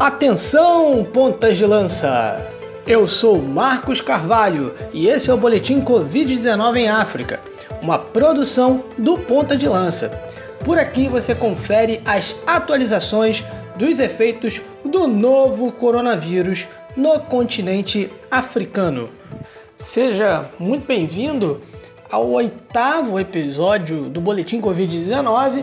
Atenção, pontas de lança! Eu sou Marcos Carvalho e esse é o Boletim Covid-19 em África, uma produção do Ponta de Lança. Por aqui você confere as atualizações dos efeitos do novo coronavírus no continente africano. Seja muito bem-vindo ao oitavo episódio do Boletim Covid-19,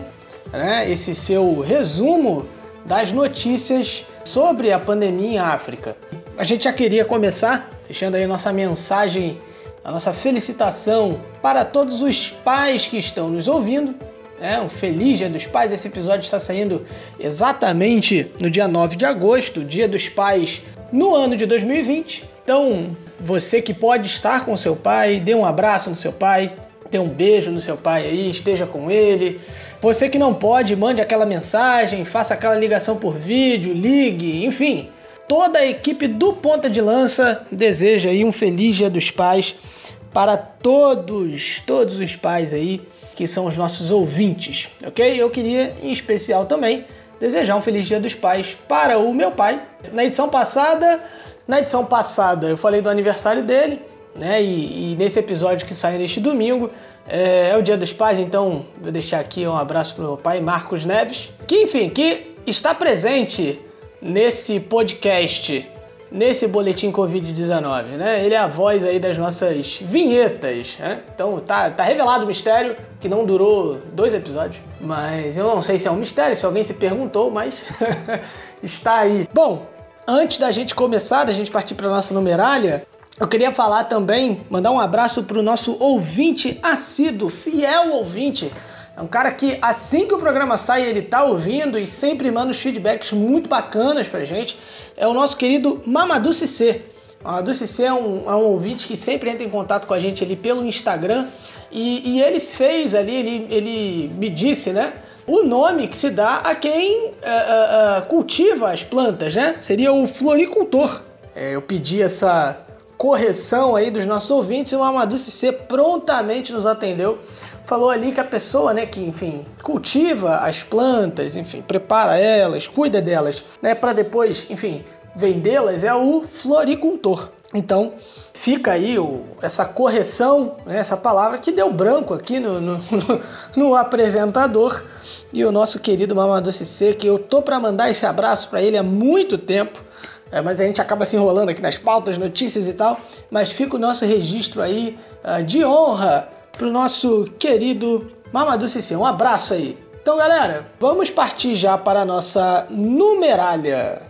né? esse seu resumo das notícias sobre a pandemia em África. A gente já queria começar deixando aí nossa mensagem, a nossa felicitação para todos os pais que estão nos ouvindo. É, um feliz Dia dos Pais. Esse episódio está saindo exatamente no dia 9 de agosto, Dia dos Pais no ano de 2020. Então, você que pode estar com seu pai, dê um abraço no seu pai, dê um beijo no seu pai aí, esteja com ele. Você que não pode, mande aquela mensagem, faça aquela ligação por vídeo, ligue, enfim. Toda a equipe do Ponta de Lança deseja aí um feliz Dia dos Pais para todos, todos os pais aí que são os nossos ouvintes, ok? Eu queria em especial também desejar um feliz Dia dos Pais para o meu pai. Na edição passada, na edição passada eu falei do aniversário dele, né? E, e nesse episódio que sai neste domingo é, é, o Dia dos Pais, então vou deixar aqui um abraço para o meu pai, Marcos Neves, que enfim, que está presente nesse podcast, nesse boletim Covid-19, né? Ele é a voz aí das nossas vinhetas, né? Então tá, tá revelado o mistério, que não durou dois episódios, mas eu não sei se é um mistério, se alguém se perguntou, mas está aí. Bom, antes da gente começar, da gente partir para nossa numeralha, eu queria falar também, mandar um abraço para o nosso ouvinte assíduo, fiel ouvinte. É um cara que assim que o programa sai, ele tá ouvindo e sempre manda os feedbacks muito bacanas pra gente. É o nosso querido Mamadou Cissé. Mamadou Cissé é um, é um ouvinte que sempre entra em contato com a gente ali pelo Instagram. E, e ele fez ali, ele, ele me disse, né? O nome que se dá a quem uh, uh, cultiva as plantas, né? Seria o floricultor. É, eu pedi essa correção aí dos nossos ouvintes o Amadou C prontamente nos atendeu. Falou ali que a pessoa, né, que enfim, cultiva as plantas, enfim, prepara elas, cuida delas, né, para depois, enfim, vendê-las é o floricultor. Então, fica aí o, essa correção, né, essa palavra que deu branco aqui no, no, no, no apresentador e o nosso querido Mamadou C, que eu tô para mandar esse abraço para ele há muito tempo. É, mas a gente acaba se enrolando aqui nas pautas, notícias e tal. Mas fica o nosso registro aí uh, de honra pro nosso querido Mamadou Cissé. Um abraço aí. Então, galera, vamos partir já para a nossa numeralha.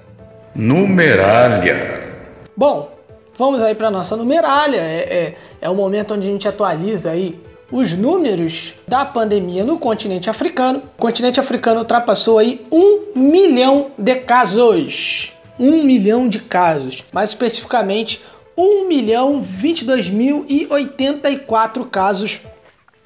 Numeralha. Bom, vamos aí para a nossa numeralha. É, é, é o momento onde a gente atualiza aí os números da pandemia no continente africano. O continente africano ultrapassou aí um milhão de casos. 1 milhão de casos, mais especificamente 1 milhão 22 mil e 84 casos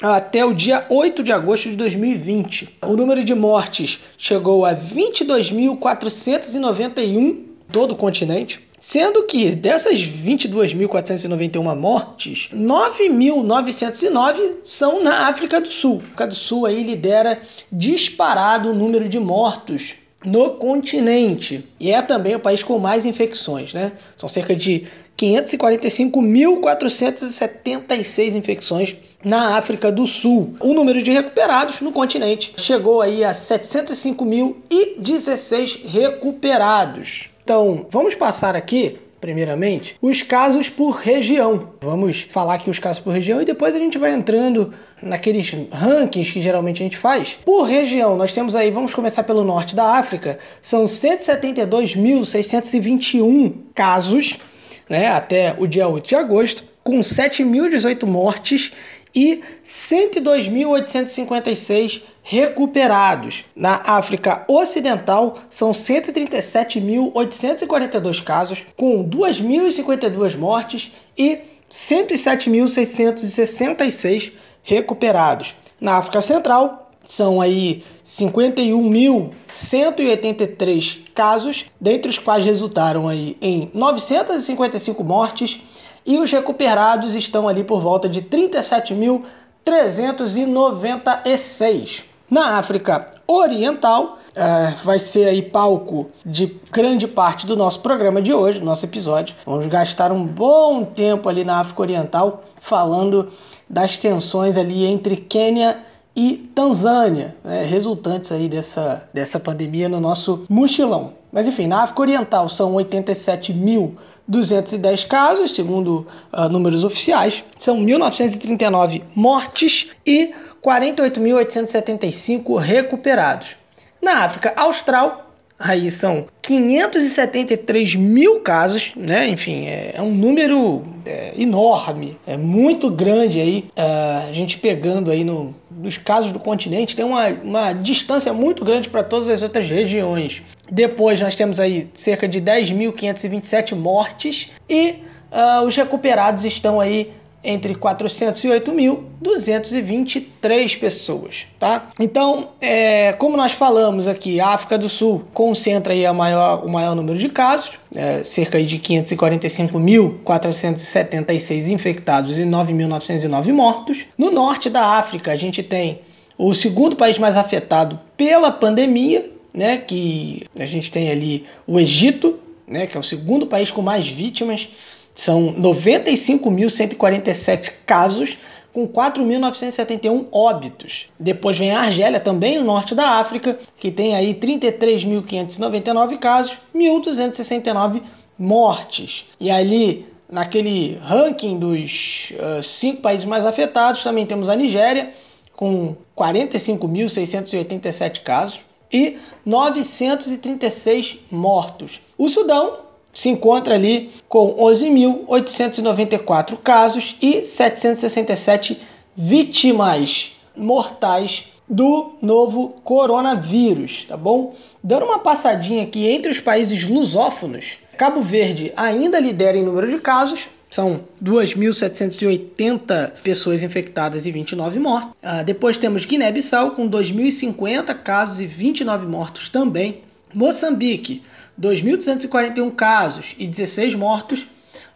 até o dia 8 de agosto de 2020. O número de mortes chegou a 22.491 todo o continente, sendo que dessas 22.491 mortes, 9.909 são na África do Sul. A África do Sul aí lidera disparado o número de mortos no continente. E é também o país com mais infecções, né? São cerca de 545.476 infecções na África do Sul. O número de recuperados no continente chegou aí a 705.016 recuperados. Então, vamos passar aqui primeiramente, os casos por região. Vamos falar aqui os casos por região e depois a gente vai entrando naqueles rankings que geralmente a gente faz. Por região, nós temos aí, vamos começar pelo norte da África, são 172.621 casos, né, até o dia 8 de agosto, com 7.018 mortes e 102.856 recuperados. Na África Ocidental, são 137.842 casos, com 2.052 mortes e 107.666 recuperados. Na África Central, são aí 51.183 casos, dentre os quais resultaram aí em 955 mortes e os recuperados estão ali por volta de 37.396. Na África Oriental, uh, vai ser aí palco de grande parte do nosso programa de hoje, nosso episódio. Vamos gastar um bom tempo ali na África Oriental falando das tensões ali entre Quênia e Tanzânia, né, resultantes aí dessa, dessa pandemia no nosso mochilão. Mas enfim, na África Oriental são 87.210 casos, segundo uh, números oficiais, são 1.939 mortes e 48.875 recuperados. Na África Austral, aí são 573 mil casos, né? Enfim, é, é um número é, enorme, é muito grande aí. É, a gente pegando aí no, dos casos do continente, tem uma, uma distância muito grande para todas as outras regiões. Depois nós temos aí cerca de 10.527 mortes e uh, os recuperados estão aí entre 408.223 pessoas, tá? Então, é, como nós falamos aqui, a África do Sul concentra aí a maior, o maior número de casos, é, cerca de 545.476 infectados e 9.909 mortos. No norte da África, a gente tem o segundo país mais afetado pela pandemia, né? Que a gente tem ali o Egito, né? Que é o segundo país com mais vítimas são 95.147 casos, com 4.971 óbitos. Depois vem a Argélia, também no norte da África, que tem aí 33.599 casos, 1.269 mortes. E ali, naquele ranking dos uh, cinco países mais afetados, também temos a Nigéria, com 45.687 casos e 936 mortos. O Sudão, se encontra ali com 11.894 casos e 767 vítimas mortais do novo coronavírus, tá bom? Dando uma passadinha aqui entre os países lusófonos, Cabo Verde ainda lidera em número de casos, são 2.780 pessoas infectadas e 29 mortos. Ah, depois temos Guiné-Bissau com 2.050 casos e 29 mortos também. Moçambique 2.241 casos e 16 mortos.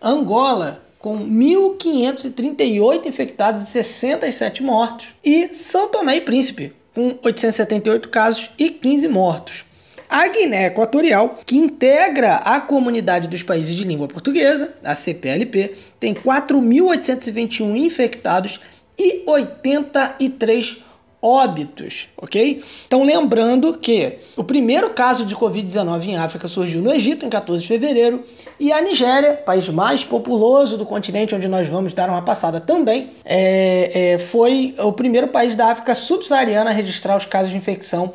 Angola, com 1.538 infectados e 67 mortos. E São Tomé e Príncipe, com 878 casos e 15 mortos. A Guiné Equatorial, que integra a comunidade dos países de língua portuguesa, a CPLP, tem 4.821 infectados e 83 óbitos, ok? Então, lembrando que o primeiro caso de Covid-19 em África surgiu no Egito, em 14 de fevereiro, e a Nigéria, país mais populoso do continente, onde nós vamos dar uma passada também, é, é, foi o primeiro país da África subsaariana a registrar os casos de infecção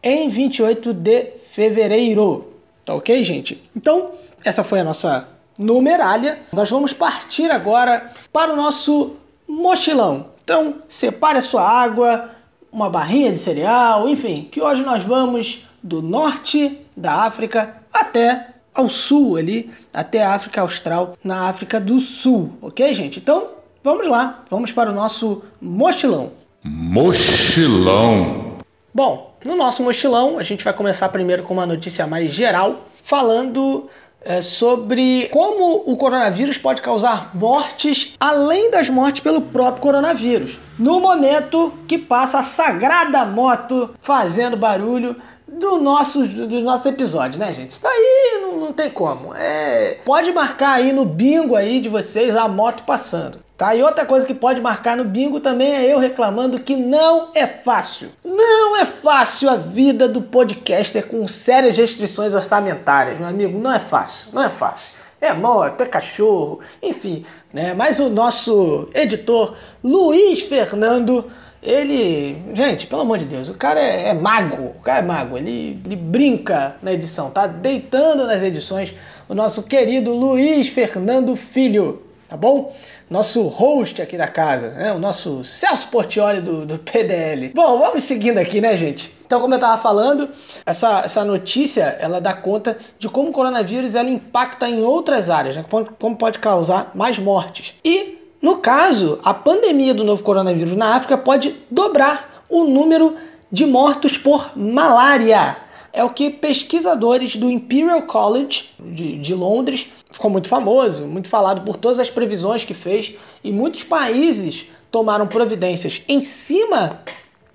em 28 de fevereiro. Tá ok, gente? Então, essa foi a nossa numeralha. Nós vamos partir agora para o nosso mochilão. Então, separe a sua água, uma barrinha de cereal, enfim, que hoje nós vamos do norte da África até ao sul ali, até a África Austral, na África do Sul, ok, gente? Então, vamos lá, vamos para o nosso mochilão. Mochilão. Bom, no nosso mochilão, a gente vai começar primeiro com uma notícia mais geral, falando é, sobre como o coronavírus pode causar mortes além das mortes pelo próprio coronavírus. No momento que passa a sagrada moto fazendo barulho do nosso, do nosso episódio, né, gente? Isso daí não, não tem como. É, pode marcar aí no bingo aí de vocês a moto passando. Tá? E outra coisa que pode marcar no bingo também é eu reclamando que não é fácil. Não é fácil a vida do podcaster com sérias restrições orçamentárias, meu amigo. Não é fácil, não é fácil. É moto, é cachorro, enfim, né? Mas o nosso editor Luiz Fernando, ele, gente, pelo amor de Deus, o cara é, é mago, o cara é mago, ele, ele brinca na edição, tá deitando nas edições o nosso querido Luiz Fernando Filho tá bom? Nosso host aqui da casa, né? O nosso Celso Portioli do, do PDL. Bom, vamos seguindo aqui, né, gente? Então, como eu estava falando, essa, essa notícia, ela dá conta de como o coronavírus ela impacta em outras áreas, né? como, como pode causar mais mortes. E, no caso, a pandemia do novo coronavírus na África pode dobrar o número de mortos por malária é o que pesquisadores do Imperial College de, de, Londres, ficou muito famoso, muito falado por todas as previsões que fez, e muitos países tomaram providências em cima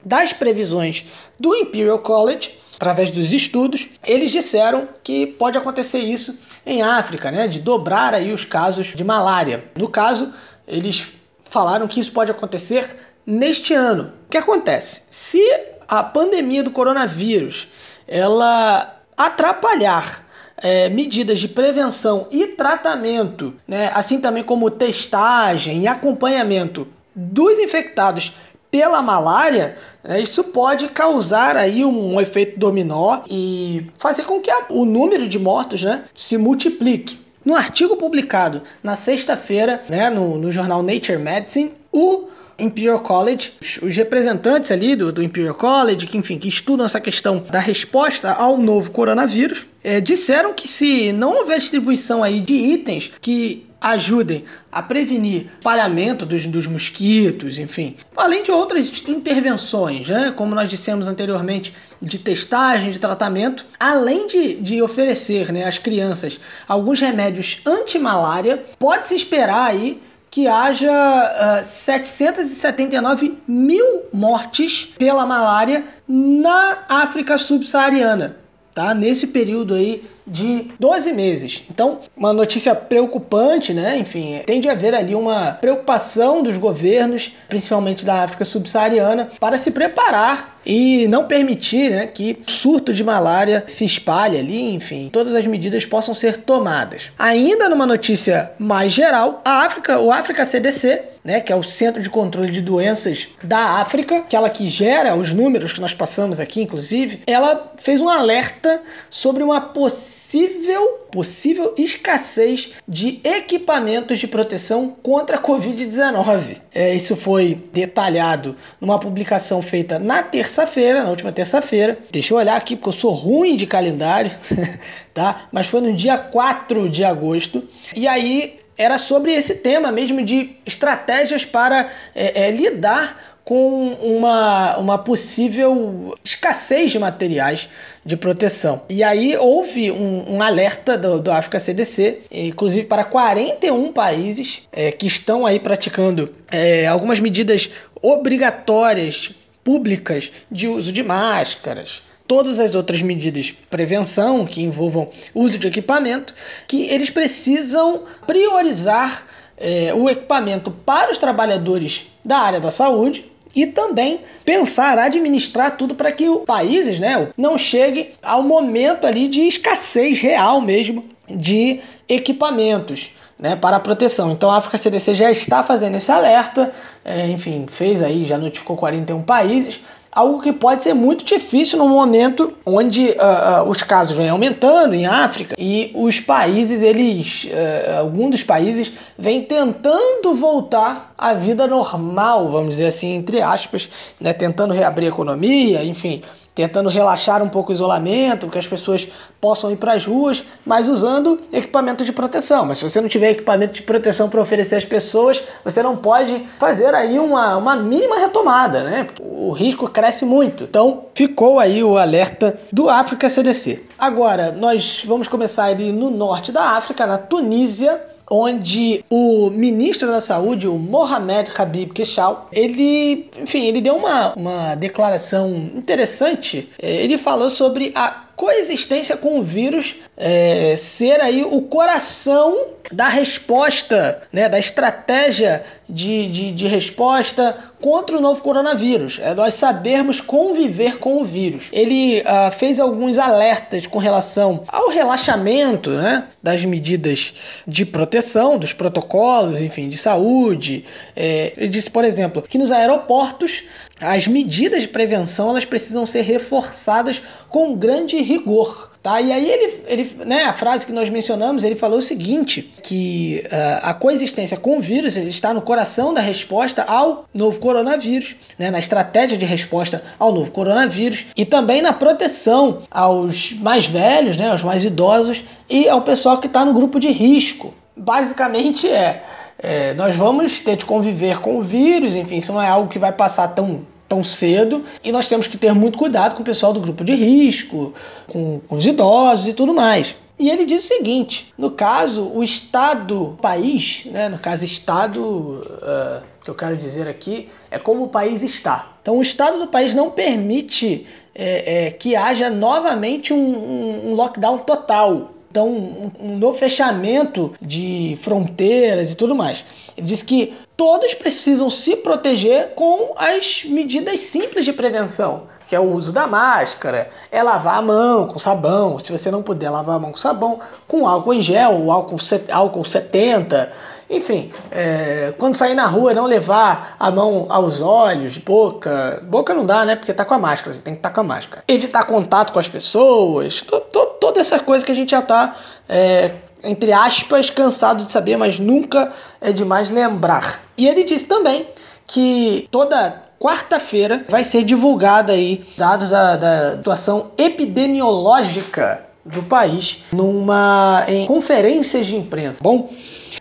das previsões do Imperial College através dos estudos, eles disseram que pode acontecer isso em África, né, de dobrar aí os casos de malária. No caso, eles falaram que isso pode acontecer neste ano. O que acontece? Se a pandemia do coronavírus ela atrapalhar é, medidas de prevenção e tratamento, né, assim também como testagem e acompanhamento dos infectados pela malária, né, isso pode causar aí um, efeito dominó e fazer com que o número de mortos né, se multiplique. No artigo publicado na sexta-feira, né, no, no jornal Nature Medicine, o Imperial College, os representantes ali do, do Imperial College, que enfim, que estudam essa questão da resposta ao novo coronavírus, é, disseram que se não houver distribuição aí de itens que ajudem a prevenir espalhamento dos, dos mosquitos, enfim, além de outras intervenções, né, como nós dissemos anteriormente, de testagem, de tratamento, além de, de oferecer né, às crianças alguns remédios anti-malária, pode-se esperar aí que haja uh, ah, 779 mil mortes pela malária na África subsaariana, tá? Nesse período aí de 12 meses. Então, uma notícia preocupante, né? Enfim, tende a haver ali uma preocupação dos governos, principalmente da África subsaariana, para se preparar e não permitir né, que surto de malária se espalhe ali, enfim, todas as medidas possam ser tomadas. Ainda numa notícia mais geral, a África, o África CDC né, que é o Centro de Controle de Doenças da África, aquela que gera os números que nós passamos aqui, inclusive, ela fez um alerta sobre uma possível, possível escassez de equipamentos de proteção contra a Covid-19. É, isso foi detalhado numa publicação feita na terça-feira, na última terça-feira. Deixa eu olhar aqui, porque eu sou ruim de calendário, tá? Mas foi no dia 4 de agosto. E aí era sobre esse tema mesmo de estratégias para é, é, lidar com uma, uma possível escassez de materiais de proteção. E aí houve um, um alerta do, do África CDC, inclusive para 41 países é, que estão aí praticando é, algumas medidas obrigatórias públicas de uso de máscaras, todas as outras medidas de prevenção que envolvam uso de equipamento, que eles precisam priorizar é, o equipamento para os trabalhadores da área da saúde e também pensar, administrar tudo para que os países né, não chegue ao momento ali de escassez real mesmo de equipamentos. Né, para a proteção. Então a África CDC já está fazendo esse alerta, é, enfim, fez aí, já notificou 41 países, algo que pode ser muito difícil no momento onde uh, uh, os casos vêm aumentando em África e os países, eles, uh, algum dos países, vem tentando voltar à vida normal, vamos dizer assim, entre aspas, né, tentando reabrir a economia, enfim, tentando relaxar um pouco o isolamento, que as pessoas possam ir para as ruas, mas usando equipamento de proteção. Mas se você não tiver equipamento de proteção para oferecer às pessoas, você não pode fazer aí uma, uma mínima retomada, né? O risco cresce muito. Então ficou aí o alerta do África CDC. Agora, nós vamos começar ali no norte da África, na Tunísia onde o ministro da Saúde, o Mohamed Habib Keshal, ele, enfim, ele deu uma, uma declaração interessante. É, ele falou sobre a coexistência com o vírus é, ser aí o coração da resposta, né, da estratégia de, de, de, resposta contra o novo coronavírus. É nós sabermos conviver com o vírus. Ele uh, fez alguns alertas com relação ao relaxamento né, das medidas de proteção, dos protocolos, enfim, de saúde. É, ele disse, por exemplo, que nos aeroportos as medidas de prevenção elas precisam ser reforçadas com grande rigor. Tá? E aí ele, ele né, a frase que nós mencionamos, ele falou o seguinte, que uh, a coexistência com o vírus está no coração da resposta ao novo coronavírus, né, na estratégia de resposta ao novo coronavírus e também na proteção aos mais velhos, né, aos mais idosos e ao pessoal que está no grupo de risco. Basicamente é, é, nós vamos ter de conviver com o vírus, enfim, isso não é algo que vai passar tão tão cedo e nós temos que ter muito cuidado com o pessoal do grupo de risco, com, com os idosos e tudo mais. E ele diz o seguinte: no caso, o Estado, o país, né, no caso, Estado, uh, que eu quero dizer aqui, é como o país está. Então, o Estado do país não permite é, é, que haja novamente um, um, um lockdown total. Então, um, um novo fechamento de fronteiras e tudo mais. Ele diz que todos precisam se proteger com as medidas simples de prevenção que é o uso da máscara, é lavar a mão com sabão, se você não puder lavar a mão com sabão, com álcool em gel, álcool, álcool 70, enfim, é, quando sair na rua, não levar a mão aos olhos, boca. Boca não dá, né? Porque tá com a máscara, você tem que estar tá com a máscara. Evitar contato com as pessoas, to, to, toda essa coisa que a gente já tá, é, entre aspas, cansado de saber, mas nunca é demais lembrar. E ele disse também que toda quarta-feira vai ser divulgada aí dados da, da situação epidemiológica do país numa em conferências de imprensa. Bom,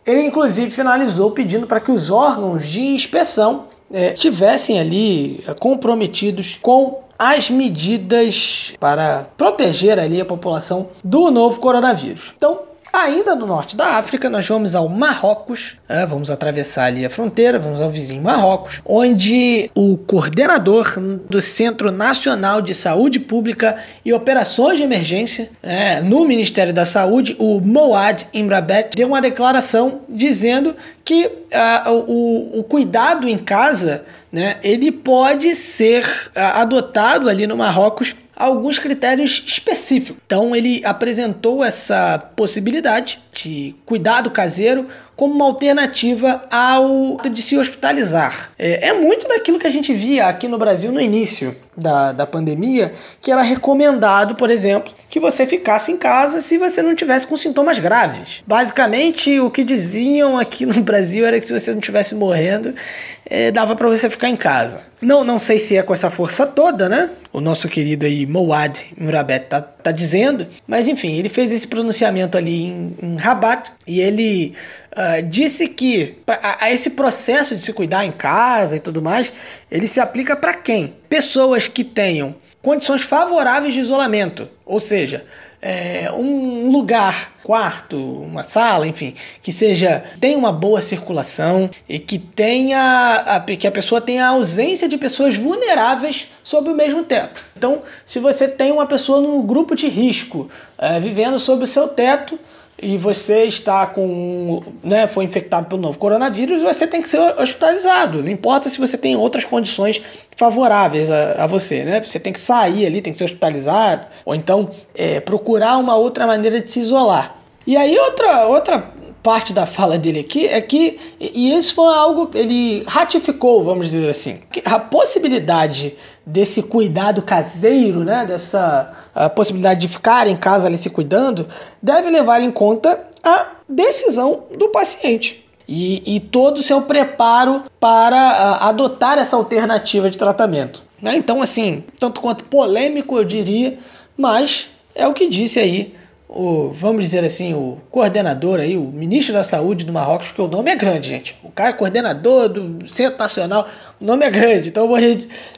ele inclusive finalizou pedindo para que os órgãos de inspeção é, estivessem ali é, comprometidos com as medidas para proteger ali a população do novo coronavírus. Então, Ainda no norte da África, nós vamos ao Marrocos, é, vamos atravessar ali a fronteira, vamos ao vizinho Marrocos, onde o coordenador do Centro Nacional de Saúde Pública e Operações de Emergência é, no Ministério da Saúde, o Moad Imrabet, deu uma declaração dizendo que uh, o, o cuidado em casa né, ele pode ser uh, adotado ali no Marrocos alguns critérios específicos. Então ele apresentou essa possibilidade de cuidado caseiro como uma alternativa ao de se hospitalizar. É, é, muito daquilo que a gente via aqui no Brasil no início da, da pandemia, que era recomendado, por exemplo, que você ficasse em casa se você não tivesse com sintomas graves. Basicamente, o que diziam aqui no Brasil era que se você não estivesse morrendo, é, dava para você ficar em casa. Não, não sei se é com essa força toda, né? O nosso querido aí Moad Murabet tá, tá dizendo, mas enfim, ele fez esse pronunciamento ali em, em Rabat e ele uh, disse que a, a, esse processo de se cuidar em casa e tudo mais, ele se aplica para quem? Pessoas que tenham condições favoráveis de isolamento, ou seja, é, um lugar, quarto, uma sala, enfim, que seja tenha uma boa circulação e que tenha a, que a pessoa tenha a ausência de pessoas vulneráveis sob o mesmo teto. Então, se você tem uma pessoa no grupo de risco é, vivendo sob o seu teto, e você está com, né, foi infectado pelo novo coronavírus, você tem que ser hospitalizado. Não importa se você tem outras condições favoráveis a, a você, né? Você tem que sair ali, tem que ser hospitalizado, ou então é, procurar uma outra maneira de se isolar. E aí outra outra parte da fala dele aqui é que, e isso foi algo que ele ratificou, vamos dizer assim, a possibilidade desse cuidado caseiro, né, dessa possibilidade de ficar em casa ali se cuidando, deve levar em conta a decisão do paciente. E, e todo o seu preparo para adotar essa alternativa de tratamento. Né? Então, assim, tanto quanto polêmico, eu diria, mas é o que disse aí o, vamos dizer assim, o coordenador aí, o ministro da saúde do Marrocos, porque o nome é grande, gente. O cara é coordenador do Centro Nacional, o nome é grande. Então eu vou,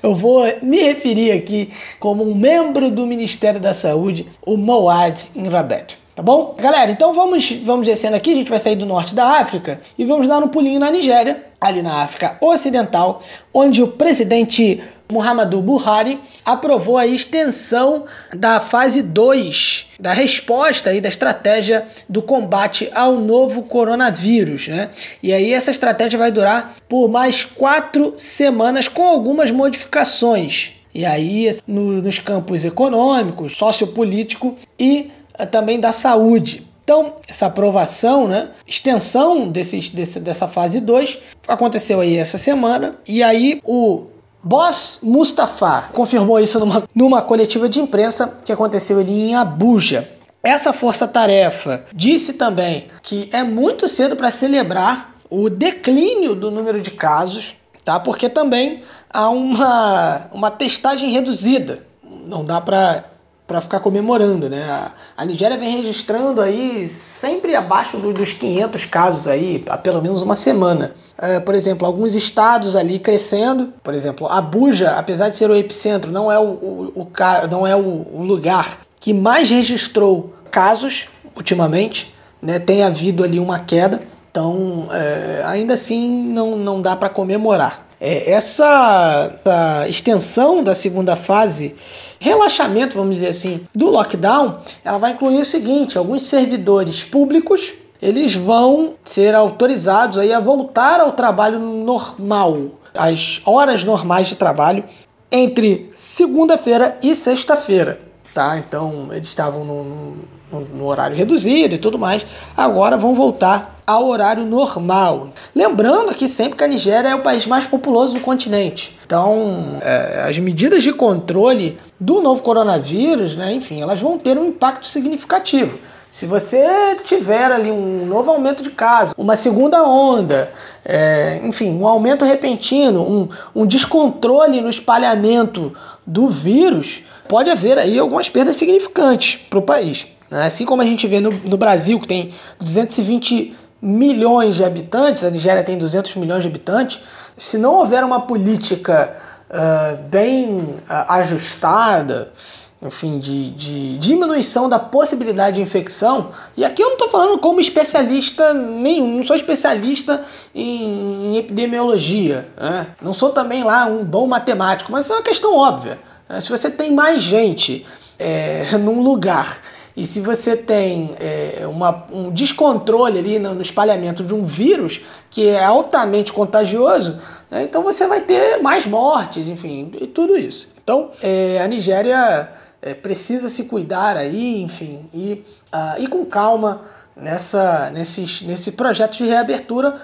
eu vou me referir aqui como um membro do Ministério da Saúde, o Moad Inrabet. Tá bom? Galera, então vamos, vamos descendo aqui, a gente vai sair do norte da África e vamos dar um pulinho na Nigéria, ali na África Ocidental, onde o presidente Muhammadu Buhari aprovou a extensão da fase 2 da resposta e da estratégia do combate ao novo coronavírus, né? E aí essa estratégia vai durar por mais quatro semanas com algumas modificações. E aí no, nos campos econômicos, sociopolítico e eh, também da saúde. Então, essa aprovação, né, extensão desse, dessa fase 2 aconteceu aí essa semana. E aí o Boss Mustafa confirmou isso numa, numa coletiva de imprensa que aconteceu ali em Abuja. Essa força-tarefa disse também que é muito cedo para celebrar o declínio do número de casos, tá? Porque também há uma, uma testagem reduzida. Não dá para para ficar comemorando, né? A, a, Nigéria vem registrando aí sempre abaixo do, dos 500 casos aí há pelo menos uma semana. É, por exemplo, alguns estados ali crescendo, por exemplo, Abuja, apesar de ser o epicentro, não é o, o, o não é o, o lugar que mais registrou casos ultimamente, né? Tem havido ali uma queda, então é, ainda assim não, não dá para comemorar. É, essa, essa extensão da segunda fase relaxamento, vamos dizer assim, do lockdown, ela vai incluir o seguinte: alguns servidores públicos eles vão ser autorizados aí a voltar ao trabalho normal, às horas normais de trabalho, entre segunda-feira e sexta-feira. Tá? Então eles estavam no, no, no, horário reduzido e tudo mais, agora vão voltar ao horário normal. Lembrando que sempre que a Nigéria é o país mais populoso do continente. Então, é, as medidas de controle do novo coronavírus, né, enfim, elas vão ter um impacto significativo. Se você tiver ali um novo aumento de casos, uma segunda onda, é, enfim, um aumento repentino, um, um descontrole no espalhamento do vírus, pode haver aí algumas perdas significantes para o país. Né? Assim como a gente vê no, no Brasil, que tem 220 milhões de habitantes, a Nigéria tem 200 milhões de habitantes, se não houver uma política uh, bem uh, ajustada, enfim, de, de, diminuição da possibilidade de infecção. E aqui eu não estou falando como especialista nenhum, não sou especialista em, em epidemiologia, né? não sou também lá um bom matemático, mas é uma questão óbvia. Né? Se você tem mais gente é, num lugar e se você tem é, uma, um descontrole ali no, no, espalhamento de um vírus que é altamente contagioso, né? então você vai ter mais mortes, enfim, e tudo isso. Então, é, a Nigéria é, precisa se cuidar aí, enfim, e uh, ir com calma nessa, nesse, nesse projeto de reabertura.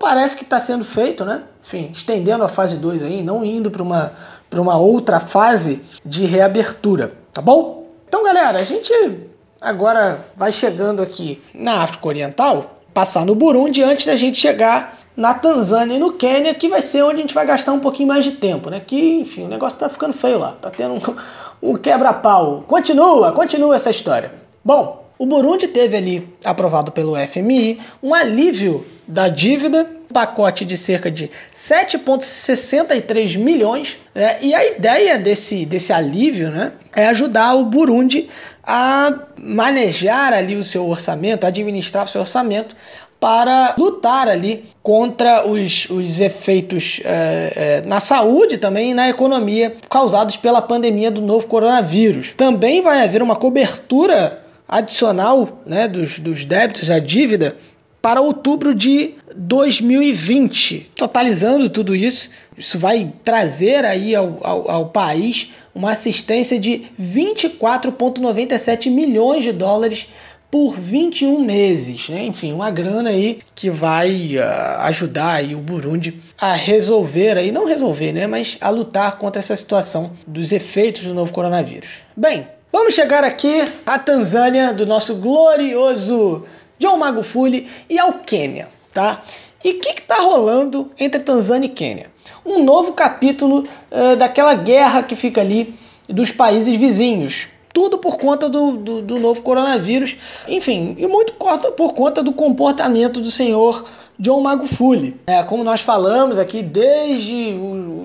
Parece que está sendo feito, né? Enfim, estendendo a fase 2 aí, não indo para uma, uma outra fase de reabertura, tá bom? Então, galera, a gente agora vai chegando aqui na África Oriental, passar no Burundi antes da gente chegar na Tanzânia e no Quênia, que vai ser onde a gente vai gastar um pouquinho mais de tempo, né? Que, enfim, o negócio tá ficando feio lá, tá tendo um, um quebra-pau. Continua, continua essa história. Bom, o Burundi teve ali, aprovado pelo FMI, um alívio da dívida, pacote de cerca de 7,63 milhões, né? e a ideia desse, desse alívio né, é ajudar o Burundi a manejar ali o seu orçamento, administrar o seu orçamento para lutar ali contra os, os efeitos é, é, na saúde também e na economia causados pela pandemia do novo coronavírus. Também vai haver uma cobertura adicional né, dos, dos débitos, da dívida, para outubro de 2020. Totalizando tudo isso, isso vai trazer aí ao, ao, ao país uma assistência de 24,97 milhões de dólares por 21 meses, né? Enfim, uma grana aí que vai uh, ajudar aí o Burundi a resolver aí, não resolver, né, mas a lutar contra essa situação dos efeitos do novo coronavírus. Bem, vamos chegar aqui à Tanzânia do nosso glorioso John Magufuli e ao Quênia, tá? E o que está rolando entre Tanzânia e Quênia? Um novo capítulo uh, daquela guerra que fica ali dos países vizinhos, tudo por conta do, do, do novo coronavírus, enfim, e muito por conta do comportamento do senhor John Magufuli. É, como nós falamos aqui desde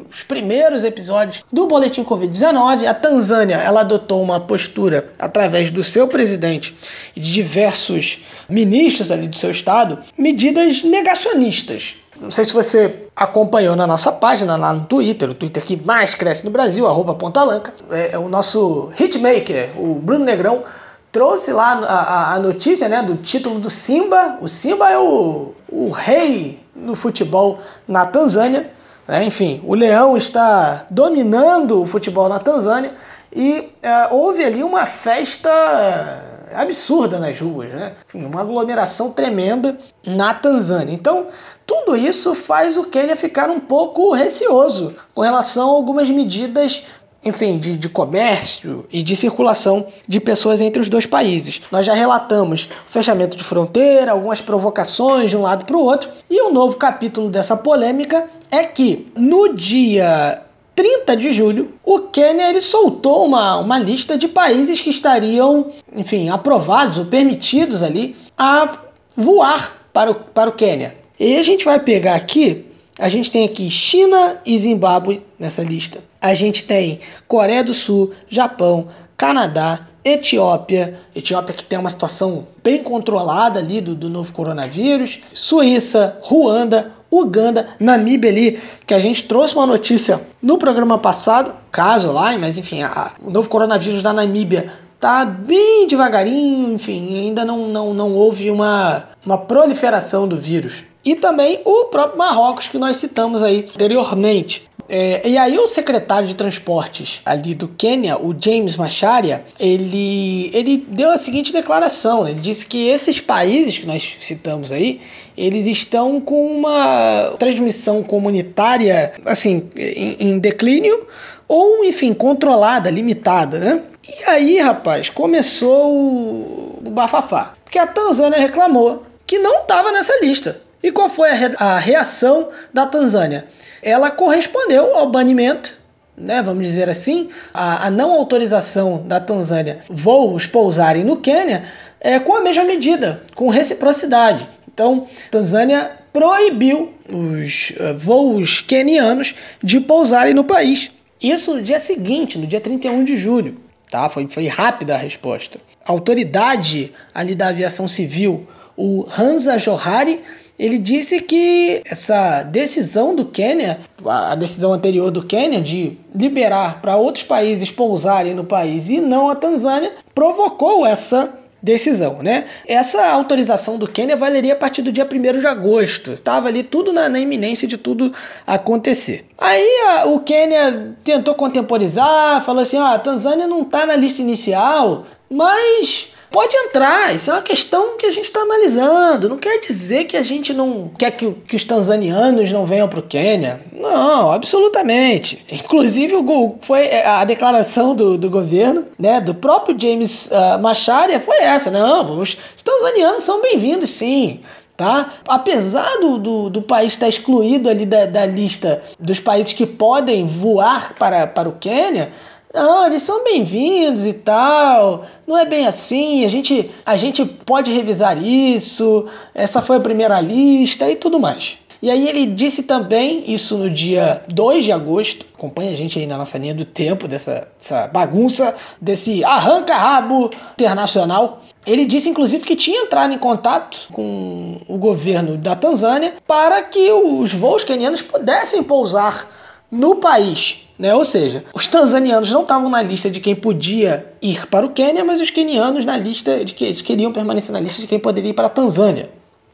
os primeiros episódios do Boletim Covid-19, a Tanzânia ela adotou uma postura através do seu presidente e de diversos ministros ali do seu estado, medidas negacionistas não sei se você acompanhou na nossa página lá no Twitter, o Twitter que mais cresce no Brasil, arroba Pontalanca. É, é o nosso hitmaker, o Bruno Negrão, trouxe lá a, a, notícia né, do título do Simba. O Simba é o, o rei do futebol na Tanzânia. É, enfim, o Leão está dominando o futebol na Tanzânia e é, houve ali uma festa absurda nas ruas, né? Enfim, uma aglomeração tremenda na Tanzânia. Então, tudo isso faz o Quênia ficar um pouco receoso com relação a algumas medidas enfim, de, de, comércio e de circulação de pessoas entre os dois países. Nós já relatamos o fechamento de fronteira, algumas provocações de um lado para o outro, e o um novo capítulo dessa polêmica é que no dia 30 de julho, o Quênia ele soltou uma, uma lista de países que estariam, enfim, aprovados ou permitidos ali a voar para o, para o Quênia. E a gente vai pegar aqui, a gente tem aqui China e Zimbábue nessa lista. A gente tem Coreia do Sul, Japão, Canadá, Etiópia, Etiópia que tem uma situação bem controlada ali do, do novo coronavírus, Suíça, Ruanda, Uganda, Namíbia ali, que a gente trouxe uma notícia no programa passado, caso lá, mas enfim, a, o novo coronavírus da Namíbia tá bem devagarinho, enfim, ainda não, não, não houve uma, uma proliferação do vírus. E também o próprio Marrocos que nós citamos aí anteriormente. É, e aí o secretário de transportes ali do Quênia, o James Macharia, ele, ele deu a seguinte declaração. Né? Ele disse que esses países que nós citamos aí, eles estão com uma transmissão comunitária assim em, em declínio ou enfim controlada, limitada, né? E aí, rapaz, começou o, o bafafá, porque a Tanzânia reclamou que não estava nessa lista. E qual foi a, re a reação da Tanzânia? Ela correspondeu ao banimento né, vamos dizer assim, a, a, não autorização da Tanzânia voos pousarem no Quênia é com a mesma medida, com reciprocidade. Então, Tanzânia proibiu os uh, voos quenianos de pousarem no país. Isso no dia seguinte, no dia 31 de julho. Tá? Foi, foi rápida a resposta. A autoridade ali da aviação civil, o Hansa Johari, ele disse que essa decisão do Quênia, a decisão anterior do Quênia de liberar para outros países pousarem no país e não a Tanzânia, provocou essa decisão, né? Essa autorização do Quênia valeria a partir do dia 1 de agosto. Estava ali tudo na, na, iminência de tudo acontecer. Aí a, o Quênia tentou contemporizar, falou assim: ah, a Tanzânia não está na lista inicial, mas pode entrar. Isso é uma questão que a gente está analisando. Não quer dizer que a gente não quer que, que os tanzanianos não venham para o Quênia. Não, absolutamente. Inclusive, o, foi a declaração do, do governo, né, do próprio James uh, Macharia, foi essa. Não, os tanzanianos são bem-vindos, sim. Tá? Apesar do, do, do, país estar excluído ali da, da lista dos países que podem voar para, para o Quênia, não, eles são bem-vindos e tal. Não é bem assim. A gente, a gente pode revisar isso. Essa foi a primeira lista e tudo mais. E aí ele disse também, isso no dia 2 de agosto, acompanha a gente aí na nossa linha do tempo dessa, dessa bagunça, desse arranca-rabo internacional. Ele disse, inclusive, que tinha entrado em contato com o governo da Tanzânia para que os voos quenianos pudessem pousar no país. Né? Ou seja, os tanzanianos não estavam na lista de quem podia ir para o Quênia, mas os quenianos na lista de que eles queriam permanecer na lista de quem poderia ir para a Tanzânia.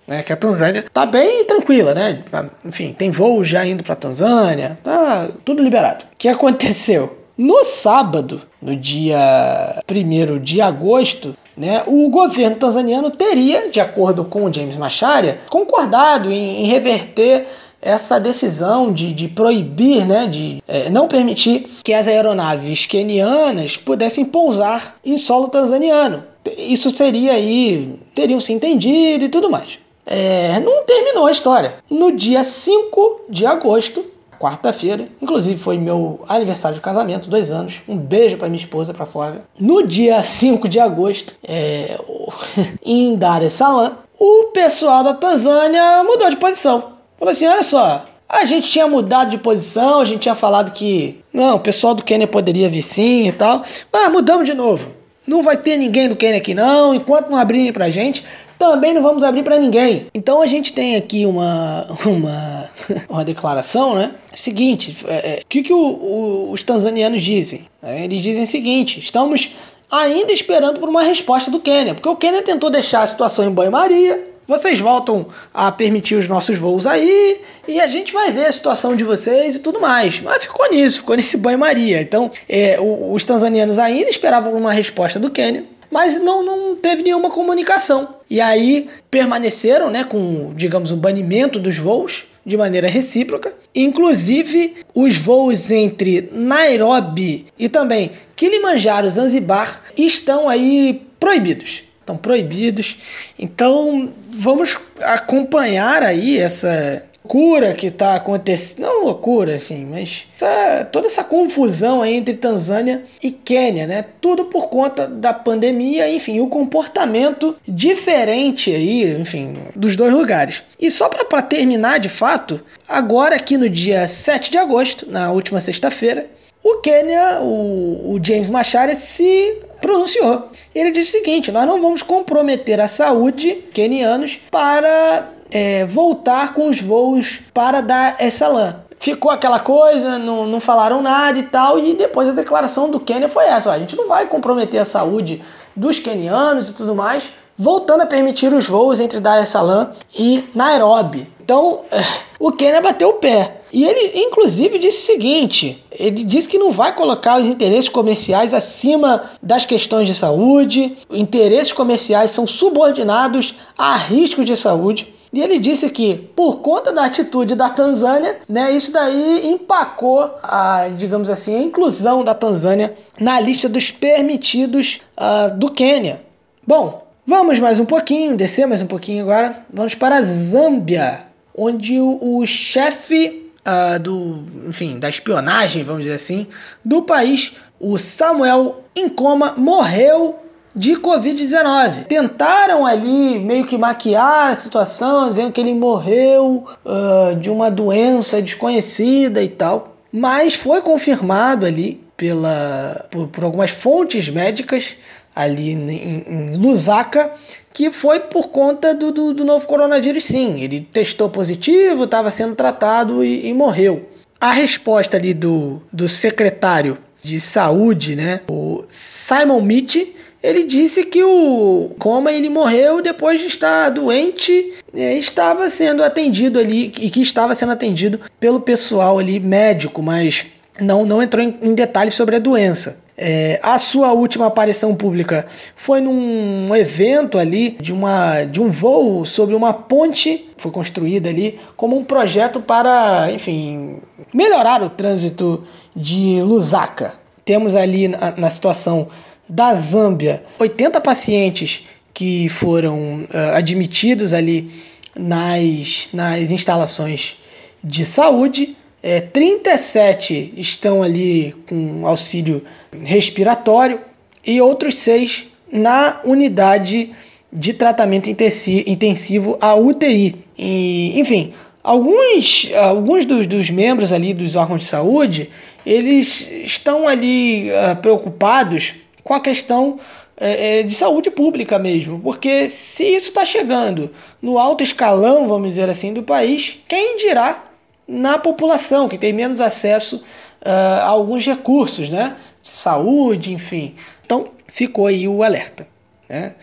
Né? Que a Tanzânia tá bem tranquila, né? Enfim, tem voos já indo para a Tanzânia, tá tudo liberado. O que aconteceu? No sábado, no dia 1 de agosto, né, o governo tanzaniano teria, de acordo com o James Macharia, concordado em, em reverter essa decisão de, de proibir, né, de é, não permitir que as aeronaves quenianas pudessem pousar em solo tanzaniano. Isso seria aí, teriam se entendido e tudo mais. É, não terminou a história. No dia 5 de agosto, quarta-feira, inclusive foi meu aniversário de casamento, dois anos. Um beijo para minha esposa, para Flávia. No dia 5 de agosto, é, em Dar es Salaam, o pessoal da Tanzânia mudou de posição. Falou assim: olha só, a gente tinha mudado de posição, a gente tinha falado que não, o pessoal do Quênia poderia vir sim e tal. Mas mudamos de novo. Não vai ter ninguém do Quênia aqui não, enquanto não abrirem pra gente, também não vamos abrir para ninguém. Então a gente tem aqui uma uma, uma declaração, né? Seguinte, o é, é, que, que o, o, os tanzanianos dizem? É, eles dizem o seguinte: estamos ainda esperando por uma resposta do Quênia, porque o Quênia tentou deixar a situação em banho-maria, vocês voltam a permitir os nossos voos aí e a gente vai ver a situação de vocês e tudo mais. Mas ficou nisso, ficou nesse banho-maria. Então, é, os tanzanianos ainda esperavam uma resposta do Quênia, mas não, não teve nenhuma comunicação. E aí permaneceram né, com, digamos, o banimento dos voos de maneira recíproca. Inclusive, os voos entre Nairobi e também Kilimanjaro, Zanzibar estão aí proibidos estão proibidos. Então vamos acompanhar aí essa loucura que está acontecendo, não loucura assim, mas essa, toda essa confusão entre Tanzânia e Quênia, né? Tudo por conta da pandemia, enfim, o comportamento diferente aí, enfim, dos dois lugares. E só para terminar de fato, agora aqui no dia 7 de agosto, na última sexta-feira, o Quênia, o, o James Macharia se pronunciou. Ele disse o seguinte: nós não vamos comprometer a saúde kenianos para é, voltar com os voos para Dar es Salaam. Ficou aquela coisa, não, não falaram nada e tal, e depois a declaração do Quênia foi essa: ó, a gente não vai comprometer a saúde dos quenianos e tudo mais, voltando a permitir os voos entre Dar es Salaam e Nairobi. Então, o Quênia bateu o pé. E ele, inclusive, disse o seguinte: ele disse que não vai colocar os interesses comerciais acima das questões de saúde, interesses comerciais são subordinados a riscos de saúde. E ele disse que, por conta da atitude da Tanzânia, né, isso daí empacou a, digamos assim, a inclusão da Tanzânia na lista dos permitidos uh, do Quênia. Bom, vamos mais um pouquinho, descer mais um pouquinho agora. Vamos para a Zâmbia, onde o, o chefe uh, do, enfim, da espionagem, vamos dizer assim, do país, o Samuel Incoma, morreu de Covid-19. Tentaram ali meio que maquiar a situação, dizendo que ele morreu uh, de uma doença desconhecida e tal. Mas foi confirmado ali pela, por, por algumas fontes médicas ali em, em Lusaka que foi por conta do, do, do novo coronavírus, sim. Ele testou positivo, estava sendo tratado e, e, morreu. A resposta ali do, do secretário de saúde, né, o Simon Mitch, ele disse que o coma ele morreu depois de estar doente é, estava sendo atendido ali e que estava sendo atendido pelo pessoal ali médico, mas não, não entrou em, em detalhes sobre a doença. É, a sua última aparição pública foi num evento ali de, uma, de um voo sobre uma ponte, foi construída ali como um projeto para, enfim, melhorar o trânsito de Lusaka. Temos ali na, na situação da Zâmbia 80 pacientes que foram uh, admitidos ali nas, nas instalações de saúde é, 37 estão ali com auxílio respiratório e outros seis na unidade de tratamento intensivo, a UTI. E, enfim, alguns, alguns dos, dos, membros ali dos órgãos de saúde, eles estão ali uh, preocupados com a questão uh, de saúde pública mesmo, porque se isso está chegando no alto escalão, vamos dizer assim, do país, quem dirá na população, que tem menos acesso uh, a alguns recursos, né? De saúde, enfim. Então, ficou aí o alerta. Né?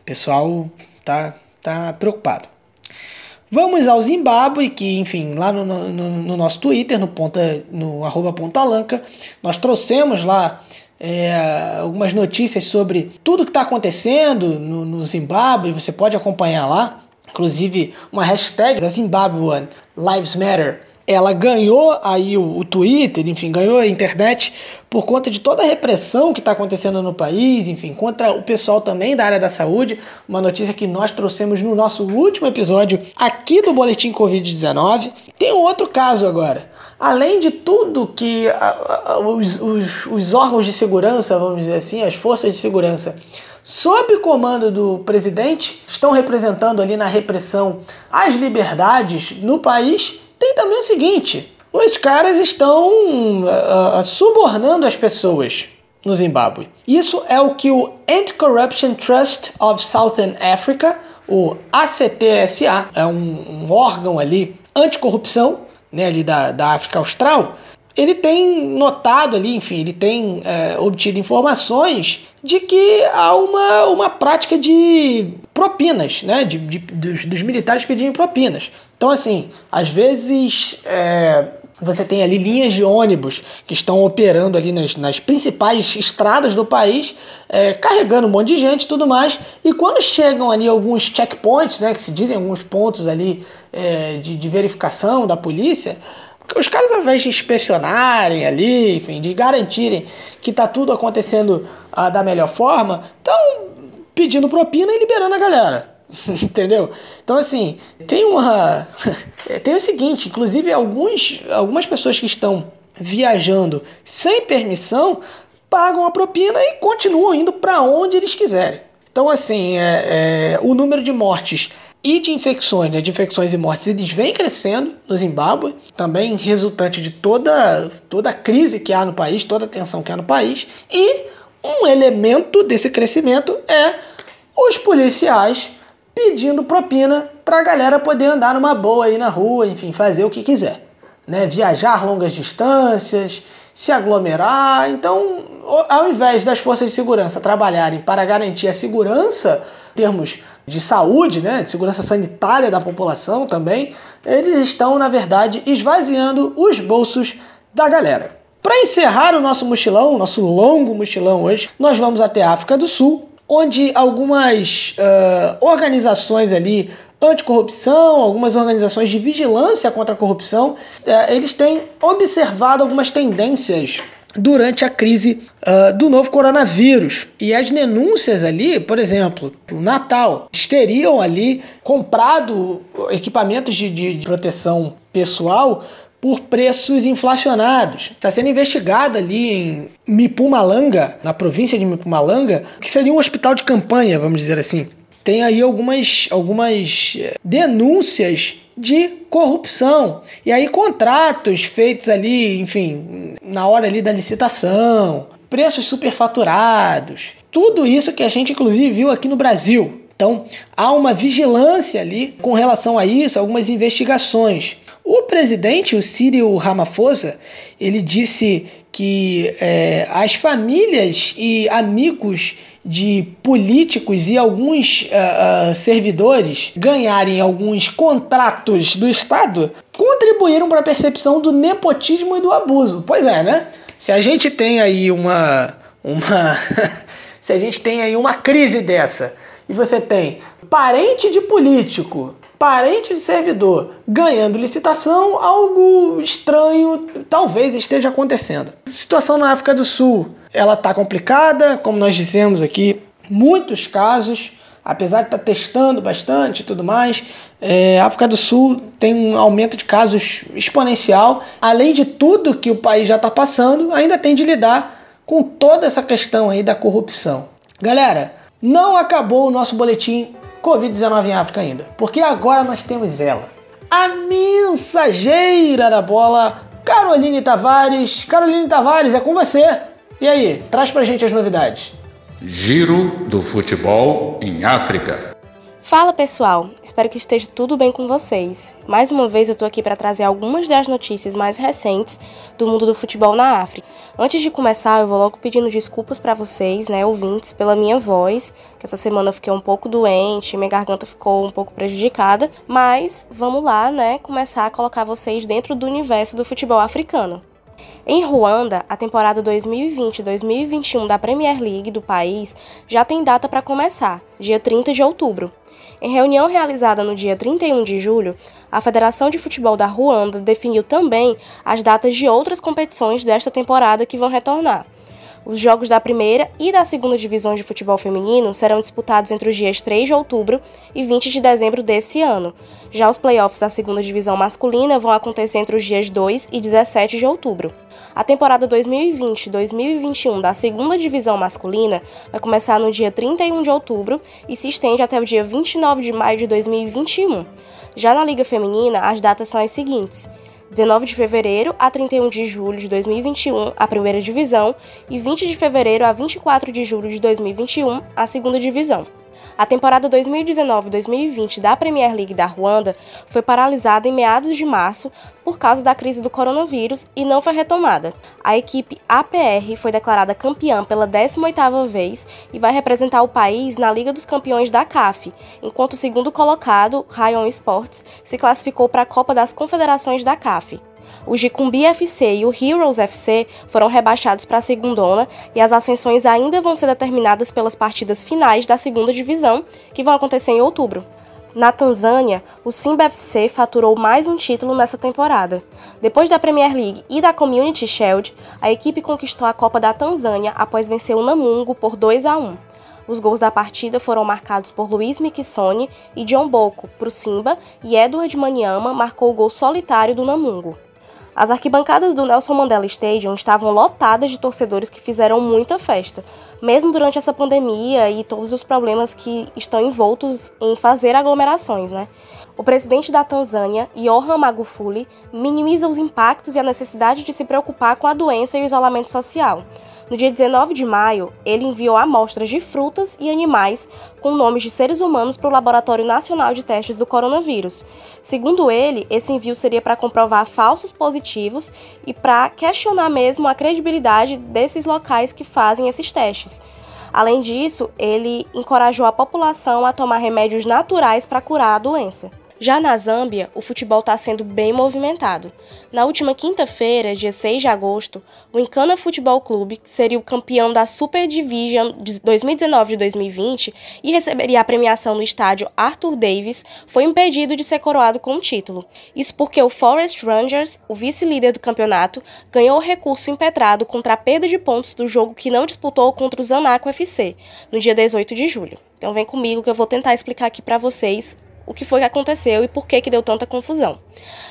O pessoal tá, tá preocupado. Vamos ao Zimbábue, que, enfim, lá no, no, no nosso Twitter, no, ponta, no arroba pontalanca, nós trouxemos lá é, algumas notícias sobre tudo que está acontecendo no, no Zimbábue, você pode acompanhar lá. Inclusive, uma hashtag da Zimbabwean Lives Matter ela ganhou aí o, o, Twitter, enfim, ganhou a internet por conta de toda a repressão que está acontecendo no país, enfim, contra o pessoal também da área da saúde. Uma notícia que nós trouxemos no nosso último episódio aqui do Boletim Covid-19. Tem um outro caso agora. Além de tudo que a, a, os, os, os órgãos de segurança, vamos dizer assim, as forças de segurança, sob comando do presidente, estão representando ali na repressão as liberdades no país tem também o seguinte: os caras estão uh, subornando as pessoas no Zimbábue. Isso é o que o Anti-Corruption Trust of Southern Africa, o ACTSA, é um, um órgão ali anticorrupção, né, ali da, da África Austral, ele tem notado ali, enfim, ele tem é, obtido informações de que há uma, uma prática de propinas, né? De, de dos, dos, militares pedirem propinas. Então, assim, às vezes é, você tem ali linhas de ônibus que estão operando ali nas, nas principais estradas do país, é, carregando um monte de gente e tudo mais. E quando chegam ali alguns checkpoints, né? Que se dizem alguns pontos ali é, de, de verificação da polícia os caras, ao invés de inspecionarem ali, enfim, de garantirem que tá tudo acontecendo ah, da melhor forma, estão pedindo propina e liberando a galera. Entendeu? Então, assim, tem uma. tem o seguinte: inclusive, alguns, algumas pessoas que estão viajando sem permissão pagam a propina e continuam indo para onde eles quiserem. Então, assim, é, é, o número de mortes e de infecções, né, de infecções e mortes, eles vêm crescendo no Zimbábue, também resultante de toda, toda a crise que há no país, toda a tensão que há no país, e um elemento desse crescimento é os policiais pedindo propina para a galera poder andar numa boa aí na rua, enfim, fazer o que quiser. Né? Viajar longas distâncias, se aglomerar. Então, ao invés das forças de segurança trabalharem para garantir a segurança, termos de saúde, né, de segurança sanitária da população também, eles estão, na verdade, esvaziando os bolsos da galera. Para encerrar o nosso mochilão, nosso longo mochilão hoje, nós vamos até a África do Sul, onde algumas uh, organizações ali anticorrupção, algumas organizações de vigilância contra a corrupção, uh, eles têm observado algumas tendências durante a crise uh, do novo coronavírus. E as denúncias ali, por exemplo, o Natal, teriam ali comprado equipamentos de, de proteção pessoal por preços inflacionados. Está sendo investigado ali em Mipumalanga, na província de Mipumalanga, que seria um hospital de campanha, vamos dizer assim. Tem aí algumas, algumas eh, denúncias de corrupção. E aí contratos feitos ali, enfim, na hora ali da licitação, preços superfaturados, tudo isso que a gente inclusive viu aqui no Brasil. Então, há uma vigilância ali com relação a isso, algumas investigações. O presidente, o Cyril Ramaphosa, ele disse que é, as famílias e amigos de políticos e alguns uh, uh, servidores ganharem alguns contratos do Estado contribuíram para a percepção do nepotismo e do abuso. Pois é, né? Se a gente tem aí uma. uma se a gente tem aí uma crise dessa e você tem parente de político parente de servidor ganhando licitação, algo estranho talvez esteja acontecendo. Situação na África do Sul, ela está complicada, como nós dissemos aqui, muitos casos, apesar de estar tá testando bastante e tudo mais, é, a África do Sul tem um aumento de casos exponencial. Além de tudo que o país já está passando, ainda tem de lidar com toda essa questão aí da corrupção. Galera, não acabou o nosso boletim Covid-19 em África ainda, porque agora nós temos ela, a mensageira da bola, Caroline Tavares. Caroline Tavares, é com você. E aí, traz pra gente as novidades. Giro do futebol em África. Fala pessoal, espero que esteja tudo bem com vocês. Mais uma vez eu tô aqui para trazer algumas das notícias mais recentes do mundo do futebol na África. Antes de começar, eu vou logo pedindo desculpas para vocês, né, ouvintes, pela minha voz, que essa semana eu fiquei um pouco doente, minha garganta ficou um pouco prejudicada, mas vamos lá, né, começar a colocar vocês dentro do universo do futebol africano. Em Ruanda, a temporada 2020-2021 da Premier League do país já tem data para começar, dia 30 de outubro. Em reunião realizada no dia 31 de julho, a Federação de Futebol da Ruanda definiu também as datas de outras competições desta temporada que vão retornar. Os jogos da primeira e da segunda divisão de futebol feminino serão disputados entre os dias 3 de outubro e 20 de dezembro desse ano. Já os playoffs da segunda divisão masculina vão acontecer entre os dias 2 e 17 de outubro. A temporada 2020-2021 da segunda divisão masculina vai começar no dia 31 de outubro e se estende até o dia 29 de maio de 2021. Já na Liga Feminina, as datas são as seguintes: 19 de fevereiro a 31 de julho de 2021, a primeira divisão, e 20 de fevereiro a 24 de julho de 2021, a segunda divisão. A temporada 2019-2020 da Premier League da Ruanda foi paralisada em meados de março por causa da crise do coronavírus e não foi retomada. A equipe APR foi declarada campeã pela 18ª vez e vai representar o país na Liga dos Campeões da CAF, enquanto o segundo colocado, Rayon Sports, se classificou para a Copa das Confederações da CAF. O Jicumbi FC e o Heroes FC foram rebaixados para a segundona e as ascensões ainda vão ser determinadas pelas partidas finais da segunda divisão, que vão acontecer em outubro. Na Tanzânia, o Simba FC faturou mais um título nessa temporada. Depois da Premier League e da Community Shield, a equipe conquistou a Copa da Tanzânia após vencer o Namungo por 2 a 1. Os gols da partida foram marcados por Luiz Mikissone e John Boko para o Simba e Edward Maniama marcou o gol solitário do Namungo. As arquibancadas do Nelson Mandela Stadium estavam lotadas de torcedores que fizeram muita festa, mesmo durante essa pandemia e todos os problemas que estão envoltos em fazer aglomerações, né? O presidente da Tanzânia, Johan Magufuli, minimiza os impactos e a necessidade de se preocupar com a doença e o isolamento social. No dia 19 de maio, ele enviou amostras de frutas e animais com nomes de seres humanos para o Laboratório Nacional de Testes do Coronavírus. Segundo ele, esse envio seria para comprovar falsos positivos e para questionar mesmo a credibilidade desses locais que fazem esses testes. Além disso, ele encorajou a população a tomar remédios naturais para curar a doença. Já na Zâmbia, o futebol está sendo bem movimentado. Na última quinta-feira, dia 6 de agosto, o Incana Futebol Clube, que seria o campeão da Super Division de 2019 2020 e receberia a premiação no estádio Arthur Davis, foi impedido de ser coroado com o título. Isso porque o Forest Rangers, o vice-líder do campeonato, ganhou o recurso impetrado contra a perda de pontos do jogo que não disputou contra o Zanaco FC, no dia 18 de julho. Então vem comigo que eu vou tentar explicar aqui para vocês o que foi que aconteceu e por que, que deu tanta confusão.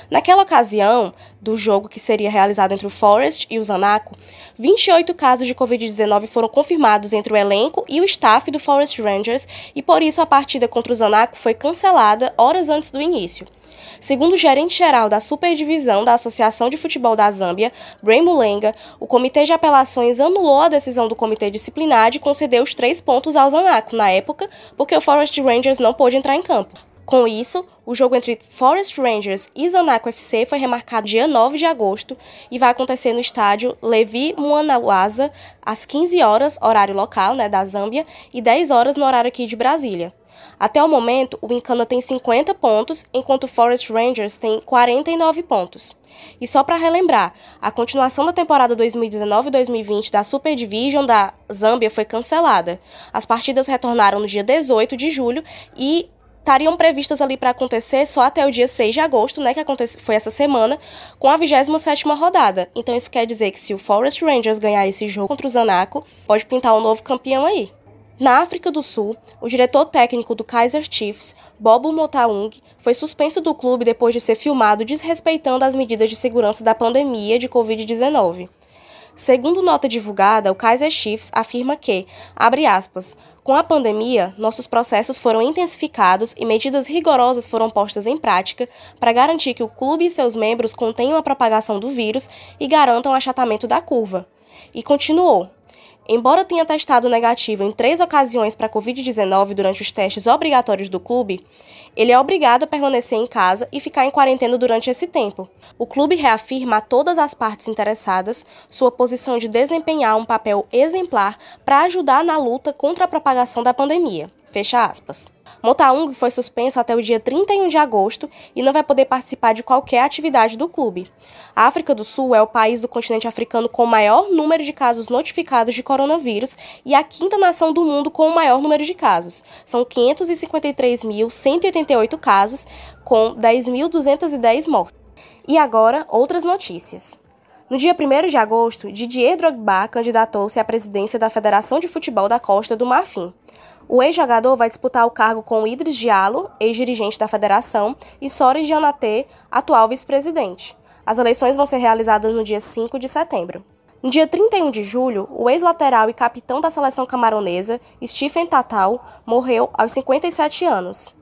Naquela ocasião, do jogo que seria realizado entre o Forest e o Zanaco, 28 casos de Covid-19 foram confirmados entre o elenco e o staff do Forest Rangers e por isso a partida contra o Zanaco foi cancelada horas antes do início. Segundo o gerente-geral da Superdivisão da Associação de Futebol da Zâmbia, Ray Mulenga, o Comitê de Apelações anulou a decisão do Comitê Disciplinar de conceder os três pontos ao Zanaco na época, porque o Forest Rangers não pôde entrar em campo. Com isso, o jogo entre Forest Rangers e Zanaco FC foi remarcado dia 9 de agosto e vai acontecer no estádio Levi Muanawaza às 15 horas, horário local, né, da Zâmbia, e 10 horas no horário aqui de Brasília. Até o momento, o Incana tem 50 pontos, enquanto o Forest Rangers tem 49 pontos. E só para relembrar, a continuação da temporada 2019-2020 da Super Division da Zâmbia foi cancelada. As partidas retornaram no dia 18 de julho e estariam previstas ali para acontecer só até o dia 6 de agosto, né, que foi essa semana, com a 27ª rodada. Então isso quer dizer que se o Forest Rangers ganhar esse jogo contra o Zanaco, pode pintar um novo campeão aí. Na África do Sul, o diretor técnico do Kaiser Chiefs, Bobo Motaung, foi suspenso do clube depois de ser filmado desrespeitando as medidas de segurança da pandemia de Covid-19. Segundo nota divulgada, o Kaiser Chiefs afirma que, abre aspas, com a pandemia, nossos processos foram intensificados e medidas rigorosas foram postas em prática para garantir que o clube e seus membros contenham a propagação do vírus e garantam o achatamento da curva. E continuou: Embora tenha testado negativo em três ocasiões para a Covid-19 durante os testes obrigatórios do clube, ele é obrigado a permanecer em casa e ficar em quarentena durante esse tempo. O clube reafirma a todas as partes interessadas sua posição de desempenhar um papel exemplar para ajudar na luta contra a propagação da pandemia. Fecha aspas. Motaung foi suspenso até o dia 31 de agosto e não vai poder participar de qualquer atividade do clube. A África do Sul é o país do continente africano com o maior número de casos notificados de coronavírus e a quinta nação do mundo com o maior número de casos. São 553.188 casos, com 10.210 mortes. E agora, outras notícias. No dia 1 de agosto, Didier Drogba candidatou-se à presidência da Federação de Futebol da Costa do Marfim. O ex-jogador vai disputar o cargo com Idris Diallo, ex-dirigente da federação, e Sori Janatê, atual vice-presidente. As eleições vão ser realizadas no dia 5 de setembro. No dia 31 de julho, o ex-lateral e capitão da seleção camaronesa, Stephen Tatal, morreu aos 57 anos.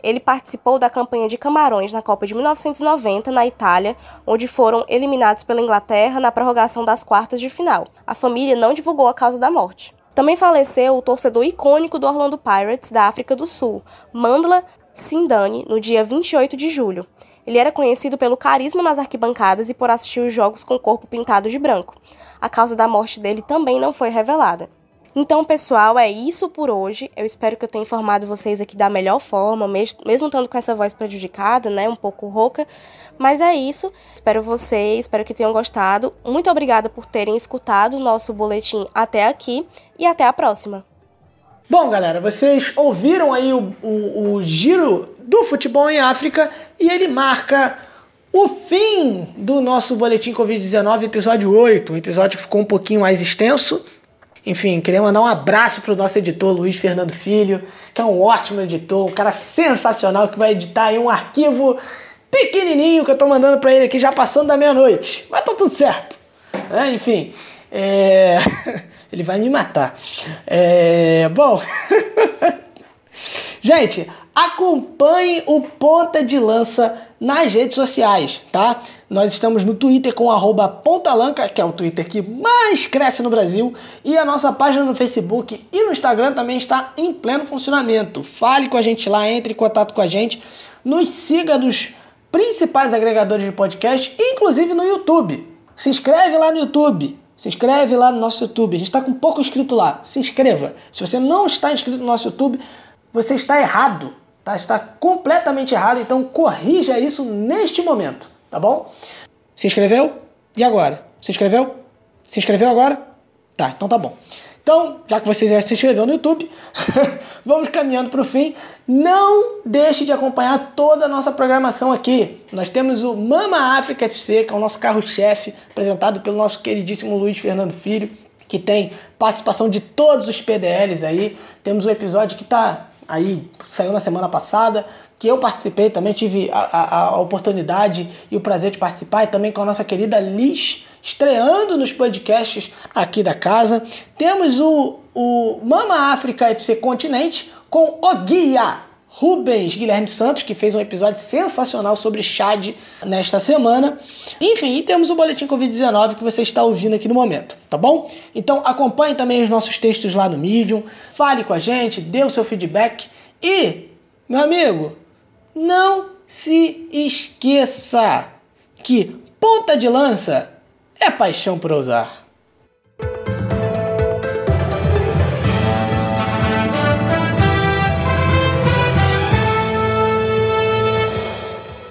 Ele participou da campanha de Camarões na Copa de 1990 na Itália, onde foram eliminados pela Inglaterra na prorrogação das quartas de final. A família não divulgou a causa da morte. Também faleceu o torcedor icônico do Orlando Pirates da África do Sul, Mandla Sindani, no dia 28 de julho. Ele era conhecido pelo carisma nas arquibancadas e por assistir os jogos com o corpo pintado de branco. A causa da morte dele também não foi revelada. Então, pessoal, é isso por hoje. Eu espero que eu tenha informado vocês aqui da melhor forma, mesmo, mesmo estando com essa voz prejudicada, né, um pouco rouca. Mas é isso. Espero vocês, espero que tenham gostado. Muito obrigada por terem escutado o nosso boletim até aqui e até a próxima. Bom, galera, vocês ouviram aí o, o, o giro do futebol em África e ele marca o fim do nosso boletim Covid-19, episódio 8, um episódio que ficou um pouquinho mais extenso, enfim, queria mandar um abraço pro nosso editor Luiz Fernando Filho, que é um ótimo editor, um cara sensacional que vai editar aí um arquivo pequenininho que eu tô mandando para ele aqui já passando da meia-noite. Mas tá tudo certo. É, enfim, é... ele vai me matar. É... Bom, gente, acompanhe o Ponta de Lança nas redes sociais, tá? Nós estamos no Twitter com pontalanca, que é o Twitter que mais cresce no Brasil, e a nossa página no Facebook e no Instagram também está em pleno funcionamento. Fale com a gente lá, entre em contato com a gente, nos siga nos principais agregadores de podcast, inclusive no YouTube. Se inscreve lá no YouTube. Se inscreve lá no nosso YouTube. A gente está com pouco inscrito lá. Se inscreva. Se você não está inscrito no nosso YouTube, você está errado. Tá? Está completamente errado. Então corrija isso neste momento. Tá bom? Se inscreveu? E agora? Se inscreveu? Se inscreveu agora? Tá, então tá bom. Então, já que vocês já se inscreveram no YouTube, vamos caminhando para o fim. Não deixe de acompanhar toda a nossa programação aqui. Nós temos o Mama África FC, que é o nosso carro-chefe, apresentado pelo nosso queridíssimo Luiz Fernando Filho, que tem participação de todos os PDLs aí. Temos um episódio que está aí, saiu na semana passada, que eu participei também, tive a, a, a oportunidade e o prazer de participar, e também com a nossa querida Liz estreando nos podcasts aqui da casa. Temos o, o Mama África FC Continente com o guia Rubens Guilherme Santos, que fez um episódio sensacional sobre Chad nesta semana. Enfim, e temos o Boletim Covid-19 que você está ouvindo aqui no momento, tá bom? Então acompanhe também os nossos textos lá no Medium, fale com a gente, dê o seu feedback e, meu amigo, não se esqueça que ponta de lança é paixão por usar.